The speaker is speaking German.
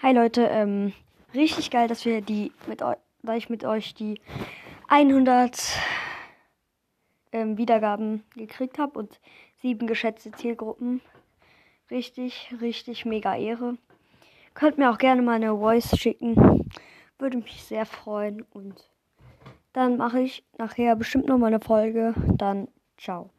Hi Leute, ähm, richtig geil, dass wir die mit euch, da ich mit euch die 100 ähm, Wiedergaben gekriegt habe und sieben geschätzte Zielgruppen. Richtig, richtig mega Ehre. Könnt mir auch gerne mal eine Voice schicken. Würde mich sehr freuen und dann mache ich nachher bestimmt noch mal eine Folge. Dann ciao.